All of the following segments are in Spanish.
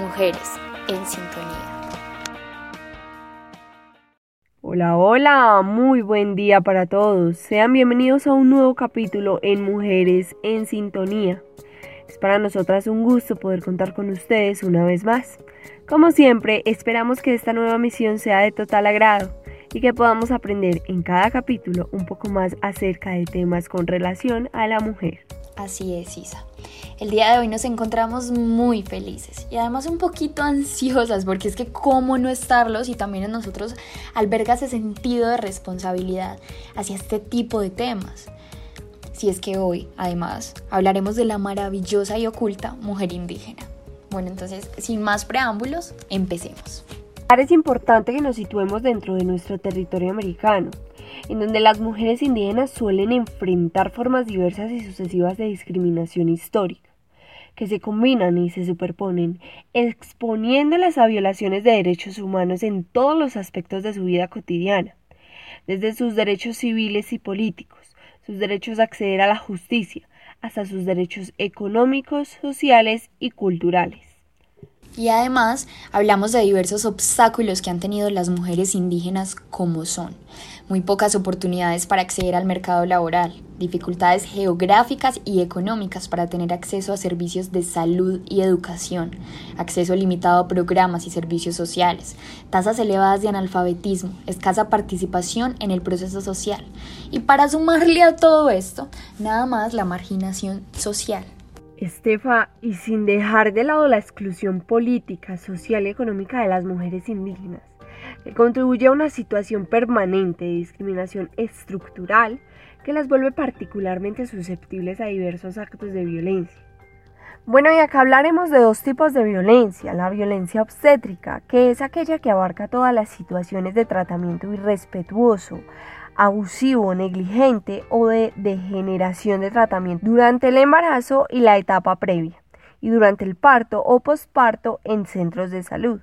Mujeres en Sintonía. Hola, hola, muy buen día para todos. Sean bienvenidos a un nuevo capítulo en Mujeres en Sintonía. Es para nosotras un gusto poder contar con ustedes una vez más. Como siempre, esperamos que esta nueva misión sea de total agrado y que podamos aprender en cada capítulo un poco más acerca de temas con relación a la mujer. Así es, Isa. El día de hoy nos encontramos muy felices y además un poquito ansiosas porque es que cómo no estarlos y también en nosotros alberga ese sentido de responsabilidad hacia este tipo de temas. Si es que hoy, además, hablaremos de la maravillosa y oculta mujer indígena. Bueno, entonces, sin más preámbulos, empecemos. Es importante que nos situemos dentro de nuestro territorio americano, en donde las mujeres indígenas suelen enfrentar formas diversas y sucesivas de discriminación histórica, que se combinan y se superponen, exponiéndolas a violaciones de derechos humanos en todos los aspectos de su vida cotidiana, desde sus derechos civiles y políticos, sus derechos a acceder a la justicia, hasta sus derechos económicos, sociales y culturales. Y además hablamos de diversos obstáculos que han tenido las mujeres indígenas como son. Muy pocas oportunidades para acceder al mercado laboral, dificultades geográficas y económicas para tener acceso a servicios de salud y educación, acceso limitado a programas y servicios sociales, tasas elevadas de analfabetismo, escasa participación en el proceso social. Y para sumarle a todo esto, nada más la marginación social. Estefa, y sin dejar de lado la exclusión política, social y económica de las mujeres indígenas, que contribuye a una situación permanente de discriminación estructural que las vuelve particularmente susceptibles a diversos actos de violencia. Bueno, y acá hablaremos de dos tipos de violencia. La violencia obstétrica, que es aquella que abarca todas las situaciones de tratamiento irrespetuoso, abusivo, negligente o de degeneración de tratamiento durante el embarazo y la etapa previa, y durante el parto o posparto en centros de salud.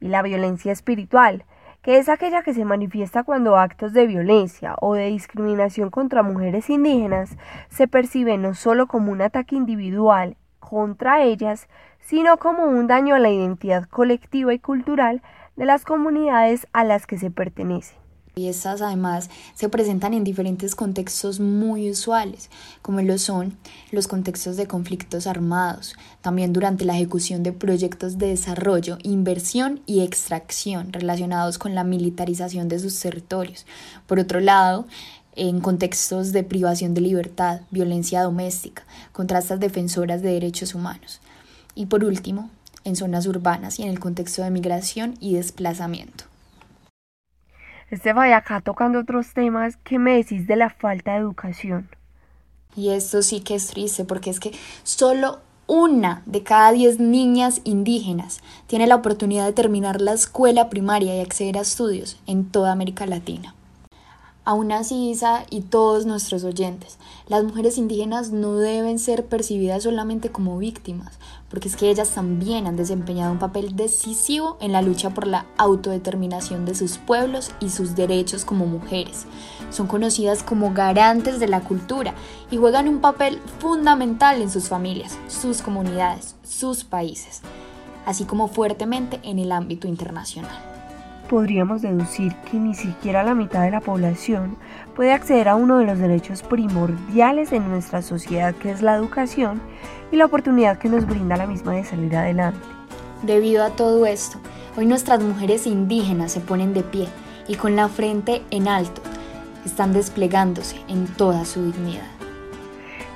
Y la violencia espiritual, que es aquella que se manifiesta cuando actos de violencia o de discriminación contra mujeres indígenas se perciben no solo como un ataque individual contra ellas, sino como un daño a la identidad colectiva y cultural de las comunidades a las que se pertenece. Y estas además se presentan en diferentes contextos muy usuales, como lo son los contextos de conflictos armados, también durante la ejecución de proyectos de desarrollo, inversión y extracción relacionados con la militarización de sus territorios. Por otro lado, en contextos de privación de libertad, violencia doméstica, contra estas defensoras de derechos humanos. Y por último, en zonas urbanas y en el contexto de migración y desplazamiento. Este vaya acá tocando otros temas, ¿qué me decís de la falta de educación? Y esto sí que es triste porque es que solo una de cada diez niñas indígenas tiene la oportunidad de terminar la escuela primaria y acceder a estudios en toda América Latina. Aún así, Isa y todos nuestros oyentes, las mujeres indígenas no deben ser percibidas solamente como víctimas, porque es que ellas también han desempeñado un papel decisivo en la lucha por la autodeterminación de sus pueblos y sus derechos como mujeres. Son conocidas como garantes de la cultura y juegan un papel fundamental en sus familias, sus comunidades, sus países, así como fuertemente en el ámbito internacional podríamos deducir que ni siquiera la mitad de la población puede acceder a uno de los derechos primordiales en nuestra sociedad, que es la educación y la oportunidad que nos brinda la misma de salir adelante. Debido a todo esto, hoy nuestras mujeres indígenas se ponen de pie y con la frente en alto están desplegándose en toda su dignidad.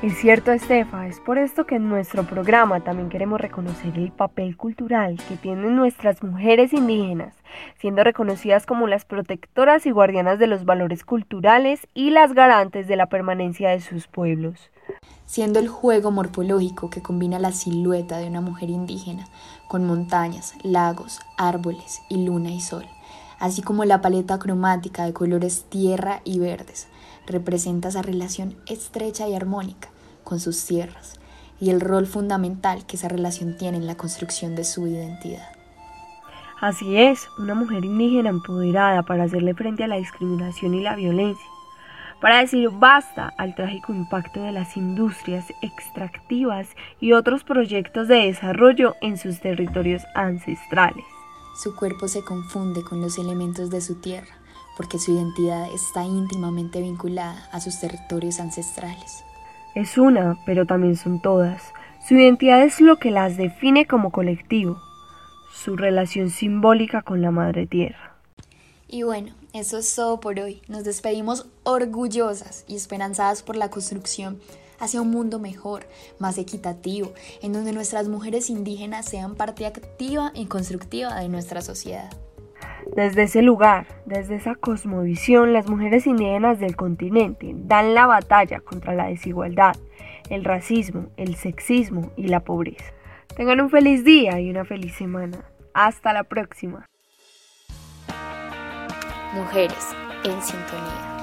Es cierto, Estefa, es por esto que en nuestro programa también queremos reconocer el papel cultural que tienen nuestras mujeres indígenas, siendo reconocidas como las protectoras y guardianas de los valores culturales y las garantes de la permanencia de sus pueblos. Siendo el juego morfológico que combina la silueta de una mujer indígena con montañas, lagos, árboles y luna y sol, así como la paleta cromática de colores tierra y verdes, representa esa relación estrecha y armónica con sus tierras y el rol fundamental que esa relación tiene en la construcción de su identidad. Así es, una mujer indígena empoderada para hacerle frente a la discriminación y la violencia, para decir basta al trágico impacto de las industrias extractivas y otros proyectos de desarrollo en sus territorios ancestrales. Su cuerpo se confunde con los elementos de su tierra, porque su identidad está íntimamente vinculada a sus territorios ancestrales. Es una, pero también son todas. Su identidad es lo que las define como colectivo, su relación simbólica con la Madre Tierra. Y bueno, eso es todo por hoy. Nos despedimos orgullosas y esperanzadas por la construcción hacia un mundo mejor, más equitativo, en donde nuestras mujeres indígenas sean parte activa y constructiva de nuestra sociedad. Desde ese lugar, desde esa cosmovisión, las mujeres indígenas del continente dan la batalla contra la desigualdad, el racismo, el sexismo y la pobreza. Tengan un feliz día y una feliz semana. Hasta la próxima. Mujeres en sintonía.